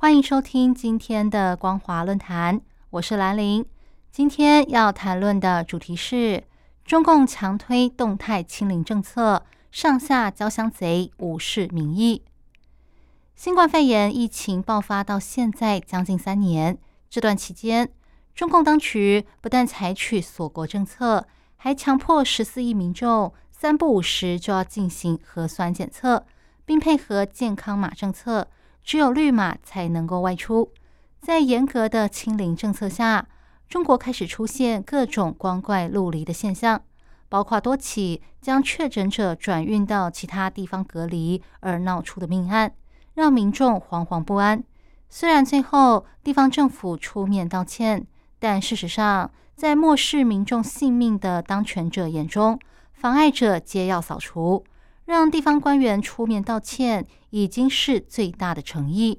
欢迎收听今天的光华论坛，我是兰玲。今天要谈论的主题是中共强推动态清零政策，上下交相贼，无视民意。新冠肺炎疫情爆发到现在将近三年，这段期间，中共当局不但采取锁国政策，还强迫十四亿民众三不五时就要进行核酸检测。并配合健康码政策，只有绿码才能够外出。在严格的清零政策下，中国开始出现各种光怪陆离的现象，包括多起将确诊者转运到其他地方隔离而闹出的命案，让民众惶惶不安。虽然最后地方政府出面道歉，但事实上，在漠视民众性命的当权者眼中，妨碍者皆要扫除。让地方官员出面道歉，已经是最大的诚意。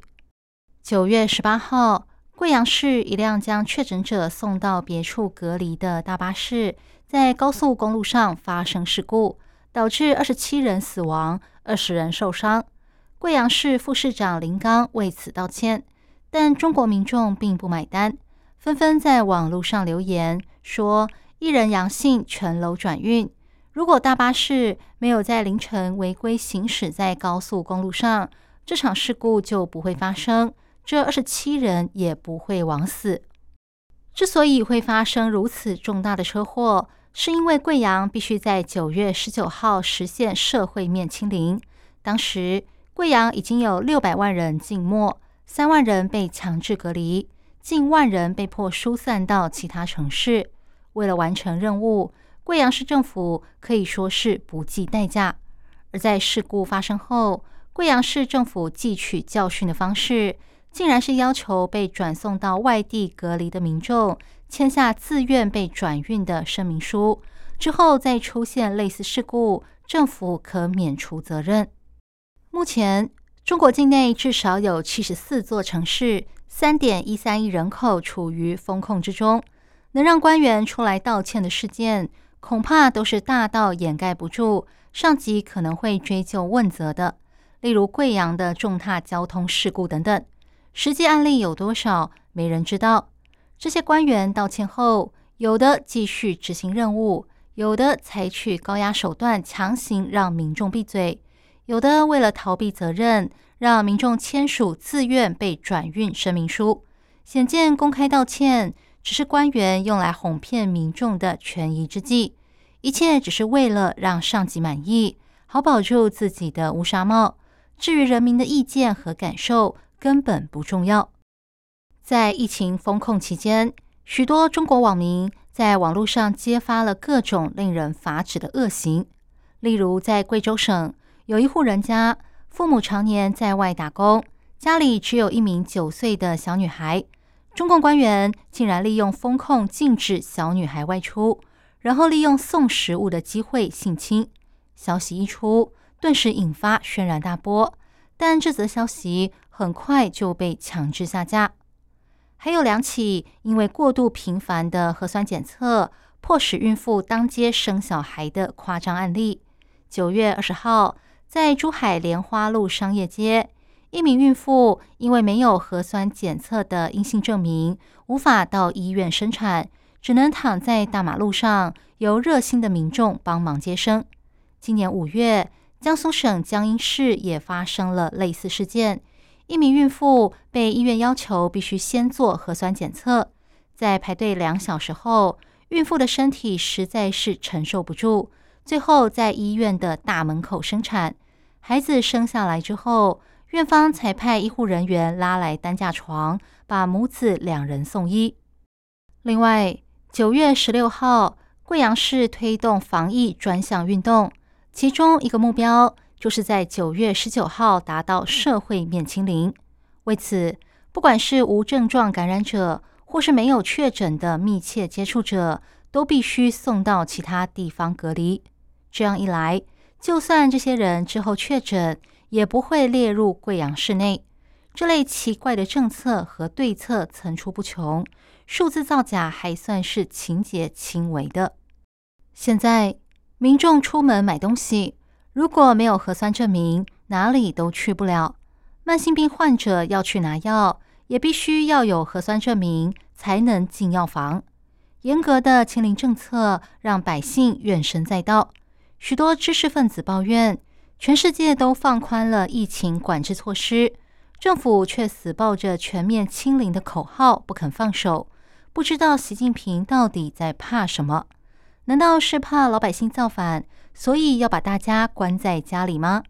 九月十八号，贵阳市一辆将确诊者送到别处隔离的大巴士，在高速公路上发生事故，导致二十七人死亡，二十人受伤。贵阳市副市长林刚为此道歉，但中国民众并不买单，纷纷在网络上留言说：“一人阳性，全楼转运。”如果大巴士没有在凌晨违规行驶在高速公路上，这场事故就不会发生，这二十七人也不会枉死。之所以会发生如此重大的车祸，是因为贵阳必须在九月十九号实现社会面清零。当时贵阳已经有六百万人静默，三万人被强制隔离，近万人被迫疏散到其他城市。为了完成任务。贵阳市政府可以说是不计代价，而在事故发生后，贵阳市政府汲取教训的方式，竟然是要求被转送到外地隔离的民众签下自愿被转运的声明书，之后再出现类似事故，政府可免除责任。目前，中国境内至少有七十四座城市，三点一三亿人口处于封控之中，能让官员出来道歉的事件。恐怕都是大到掩盖不住，上级可能会追究问责的。例如贵阳的重大交通事故等等，实际案例有多少，没人知道。这些官员道歉后，有的继续执行任务，有的采取高压手段强行让民众闭嘴，有的为了逃避责任，让民众签署自愿被转运声明书。显见公开道歉。只是官员用来哄骗民众的权宜之计，一切只是为了让上级满意，好保住自己的乌纱帽。至于人民的意见和感受，根本不重要。在疫情封控期间，许多中国网民在网络上揭发了各种令人发指的恶行。例如，在贵州省有一户人家，父母常年在外打工，家里只有一名九岁的小女孩。中共官员竟然利用风控禁止小女孩外出，然后利用送食物的机会性侵。消息一出，顿时引发轩然大波。但这则消息很快就被强制下架。还有两起因为过度频繁的核酸检测，迫使孕妇当街生小孩的夸张案例。九月二十号，在珠海莲花路商业街。一名孕妇因为没有核酸检测的阴性证明，无法到医院生产，只能躺在大马路上，由热心的民众帮忙接生。今年五月，江苏省江阴市也发生了类似事件，一名孕妇被医院要求必须先做核酸检测，在排队两小时后，孕妇的身体实在是承受不住，最后在医院的大门口生产。孩子生下来之后。院方才派医护人员拉来担架床，把母子两人送医。另外，九月十六号，贵阳市推动防疫专项运动，其中一个目标就是在九月十九号达到社会面清零。为此，不管是无症状感染者，或是没有确诊的密切接触者，都必须送到其他地方隔离。这样一来，就算这些人之后确诊，也不会列入贵阳市内。这类奇怪的政策和对策层出不穷，数字造假还算是情节轻微的。现在民众出门买东西，如果没有核酸证明，哪里都去不了。慢性病患者要去拿药，也必须要有核酸证明才能进药房。严格的清零政策让百姓怨声载道，许多知识分子抱怨，全世界都放宽了疫情管制措施。政府却死抱着全面清零的口号不肯放手，不知道习近平到底在怕什么？难道是怕老百姓造反，所以要把大家关在家里吗？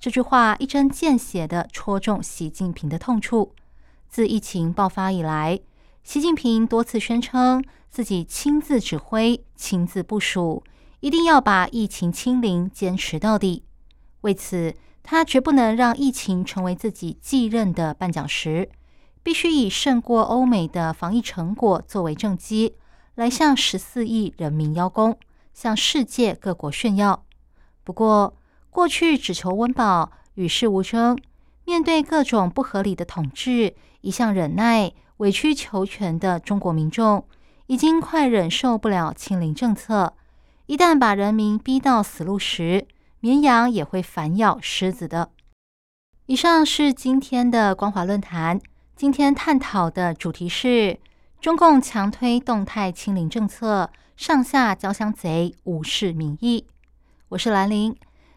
这句话一针见血地戳中习近平的痛处。自疫情爆发以来，习近平多次宣称自己亲自指挥、亲自部署，一定要把疫情清零坚持到底。为此，他绝不能让疫情成为自己继任的绊脚石，必须以胜过欧美的防疫成果作为政绩，来向十四亿人民邀功，向世界各国炫耀。不过，过去只求温饱、与世无争，面对各种不合理的统治，一向忍耐、委曲求全的中国民众，已经快忍受不了清零政策。一旦把人民逼到死路时，绵羊也会反咬狮子的。以上是今天的光华论坛。今天探讨的主题是：中共强推动态清零政策，上下交相贼，无视民意。我是兰陵，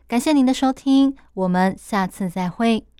感谢您的收听，我们下次再会。